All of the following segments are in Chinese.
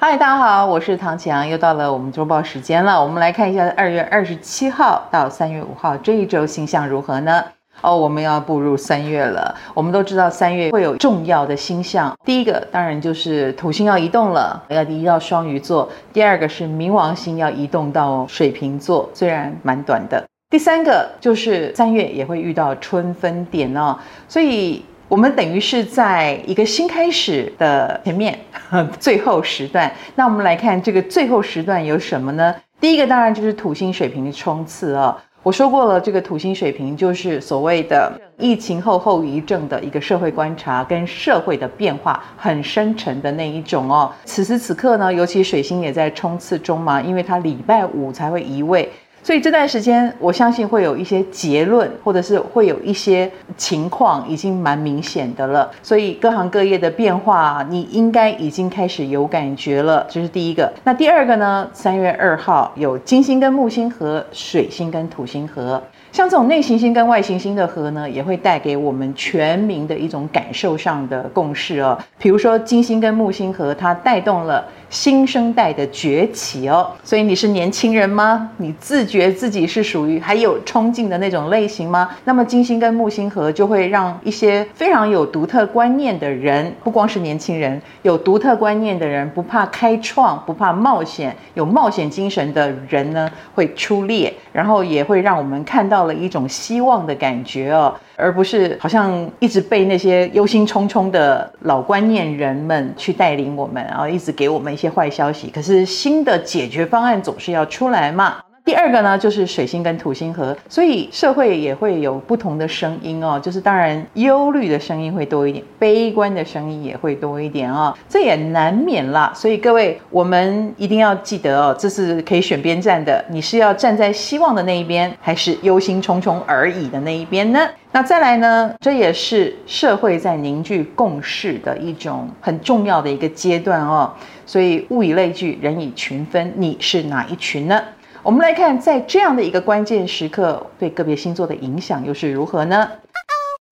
嗨，大家好，我是唐綺阳，又到了我们周报时间了。我们来看一下二月二十七号到三月五号这一周星象如何呢？哦，我们要步入三月了。我们都知道三月会有重要的星象，第一个当然就是土星要移动了，要移到双鱼座；第二个是冥王星要移动到水瓶座，虽然蛮短的；第三个就是三月也会遇到春分点哦，所以。我们等于是在一个新开始的前面，最后时段。那我们来看这个最后时段有什么呢？第一个当然就是土星水瓶的冲刺哦。我说过了，这个土星水瓶就是所谓的疫情后后遗症的一个社会观察跟社会的变化很深沉的那一种哦。此时此刻呢，尤其水星也在冲刺中嘛，因为它礼拜五才会移位。所以这段时间，我相信会有一些结论，或者是会有一些情况已经蛮明显的了。所以各行各业的变化，你应该已经开始有感觉了。这是第一个。那第二个呢？三月二号有金星跟木星合，水星跟土星合。像这种内行星跟外行星的合呢，也会带给我们全民的一种感受上的共识哦。比如说金星跟木星合，它带动了新生代的崛起哦。所以你是年轻人吗？你自觉自己是属于还有冲劲的那种类型吗？那么金星跟木星合就会让一些非常有独特观念的人，不光是年轻人，有独特观念的人，不怕开创，不怕冒险，有冒险精神的人呢，会出列，然后也会让我们看到。了一种希望的感觉哦，而不是好像一直被那些忧心忡忡的老观念人们去带领我们，然后一直给我们一些坏消息。可是新的解决方案总是要出来嘛。第二个呢，就是水星跟土星合，所以社会也会有不同的声音哦。就是当然，忧虑的声音会多一点，悲观的声音也会多一点哦。这也难免啦。所以各位，我们一定要记得哦，这是可以选边站的。你是要站在希望的那一边，还是忧心忡忡而已的那一边呢？那再来呢，这也是社会在凝聚共识的一种很重要的一个阶段哦。所以物以类聚，人以群分，你是哪一群呢？我们来看，在这样的一个关键时刻，对个别星座的影响又是如何呢？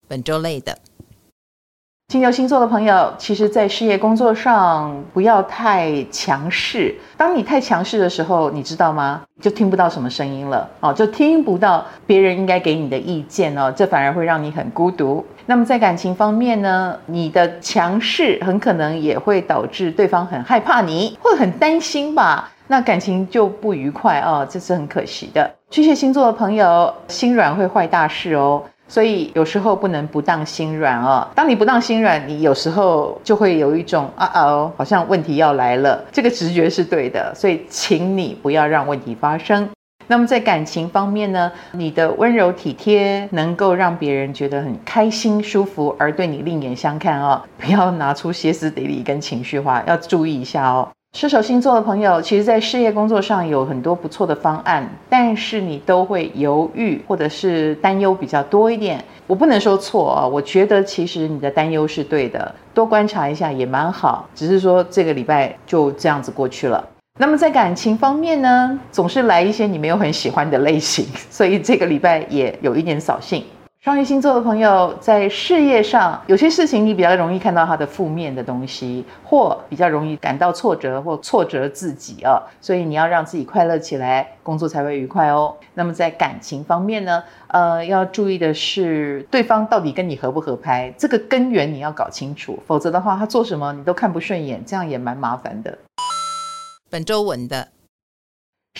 本周类的金牛星座的朋友，其实，在事业工作上不要太强势。当你太强势的时候，你知道吗？就听不到什么声音了哦，就听不到别人应该给你的意见哦，这反而会让你很孤独。那么在感情方面呢，你的强势很可能也会导致对方很害怕你，会很担心吧。那感情就不愉快哦，这是很可惜的。巨蟹星座的朋友，心软会坏大事哦，所以有时候不能不当心软哦。当你不当心软，你有时候就会有一种啊哦，好像问题要来了。这个直觉是对的，所以请你不要让问题发生。那么在感情方面呢，你的温柔体贴能够让别人觉得很开心舒服，而对你另眼相看哦。不要拿出歇斯底里跟情绪化，要注意一下哦。射手星座的朋友，其实，在事业工作上有很多不错的方案，但是你都会犹豫，或者是担忧比较多一点。我不能说错啊，我觉得其实你的担忧是对的，多观察一下也蛮好。只是说这个礼拜就这样子过去了。那么在感情方面呢，总是来一些你没有很喜欢的类型，所以这个礼拜也有一点扫兴。双鱼星座的朋友，在事业上有些事情你比较容易看到他的负面的东西，或比较容易感到挫折或挫折自己啊，所以你要让自己快乐起来，工作才会愉快哦。那么在感情方面呢，呃，要注意的是对方到底跟你合不合拍，这个根源你要搞清楚，否则的话他做什么你都看不顺眼，这样也蛮麻烦的。本周稳的。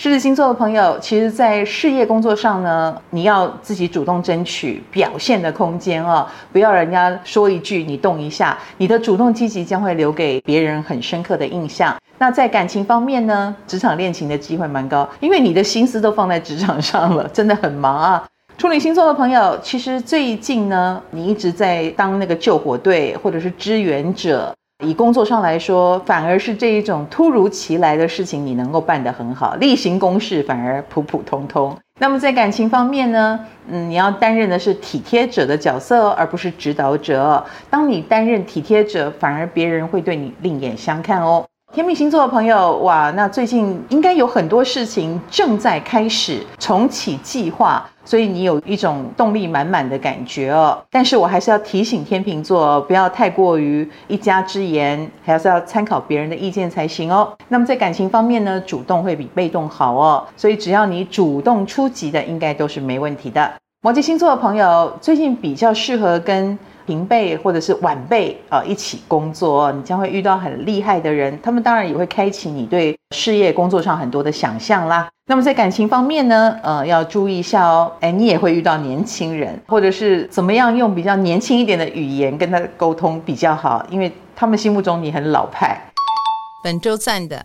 狮子星座的朋友，其实，在事业工作上呢，你要自己主动争取表现的空间哦，不要人家说一句你动一下，你的主动积极将会留给别人很深刻的印象。那在感情方面呢，职场恋情的机会蛮高，因为你的心思都放在职场上了，真的很忙啊。处女星座的朋友，其实最近呢，你一直在当那个救火队或者是支援者。以工作上来说，反而是这一种突如其来的事情，你能够办得很好，例行公事反而普普通通。那么在感情方面呢，嗯，你要担任的是体贴者的角色，而不是指导者。当你担任体贴者，反而别人会对你另眼相看哦。天秤星座的朋友，哇，那最近应该有很多事情正在开始重启计划，所以你有一种动力满满的感觉哦。但是我还是要提醒天秤座，不要太过于一家之言，还是要参考别人的意见才行哦。那么在感情方面呢，主动会比被动好哦，所以只要你主动出击的，应该都是没问题的。摩羯星座的朋友，最近比较适合跟平辈或者是晚辈啊一起工作，你将会遇到很厉害的人，他们当然也会开启你对事业工作上很多的想象啦。那么在感情方面呢，呃，要注意一下哦，哎，你也会遇到年轻人，或者是怎么样用比较年轻一点的语言跟他沟通比较好，因为他们心目中你很老派。本周赞的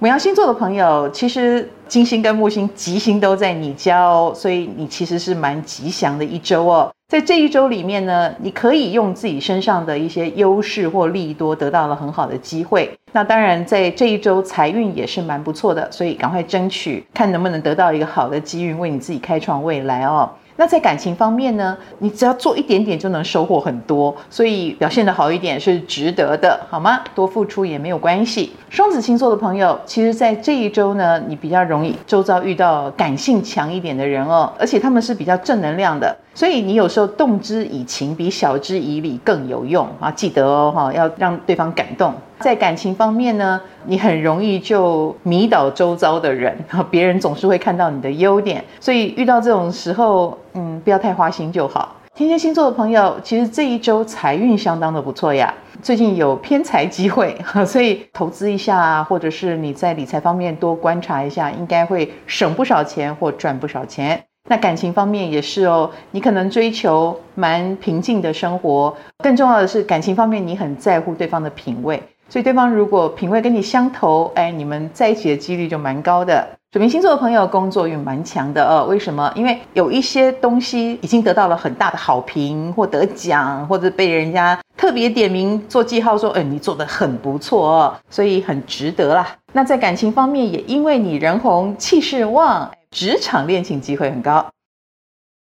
母羊星座的朋友，其实金星跟木星吉星都在你家哦，所以你其实是蛮吉祥的一周哦。在这一周里面呢，你可以用自己身上的一些优势或利多，得到了很好的机会。那当然，在这一周财运也是蛮不错的，所以赶快争取，看能不能得到一个好的机遇，为你自己开创未来哦。那在感情方面呢，你只要做一点点就能收获很多，所以表现得好一点是值得的，好吗？多付出也没有关系。双子星座的朋友，其实，在这一周呢，你比较容易周遭遇到感性强一点的人哦，而且他们是比较正能量的，所以你有时候动之以情比晓之以理更有用啊！记得哦，哈，要让对方感动。在感情方面呢，你很容易就迷倒周遭的人，别人总是会看到你的优点，所以遇到这种时候，嗯，不要太花心就好。天蝎星座的朋友，其实这一周财运相当的不错呀，最近有偏财机会，所以投资一下啊，或者是你在理财方面多观察一下，应该会省不少钱或赚不少钱。那感情方面也是哦，你可能追求蛮平静的生活，更重要的是感情方面，你很在乎对方的品味。所以对方如果品味跟你相投，哎，你们在一起的几率就蛮高的。水瓶星座的朋友工作运蛮强的哦，为什么？因为有一些东西已经得到了很大的好评，或得奖，或者被人家特别点名做记号说，哎，你做得很不错哦，所以很值得啦。那在感情方面，也因为你人红气势旺，职场恋情机会很高。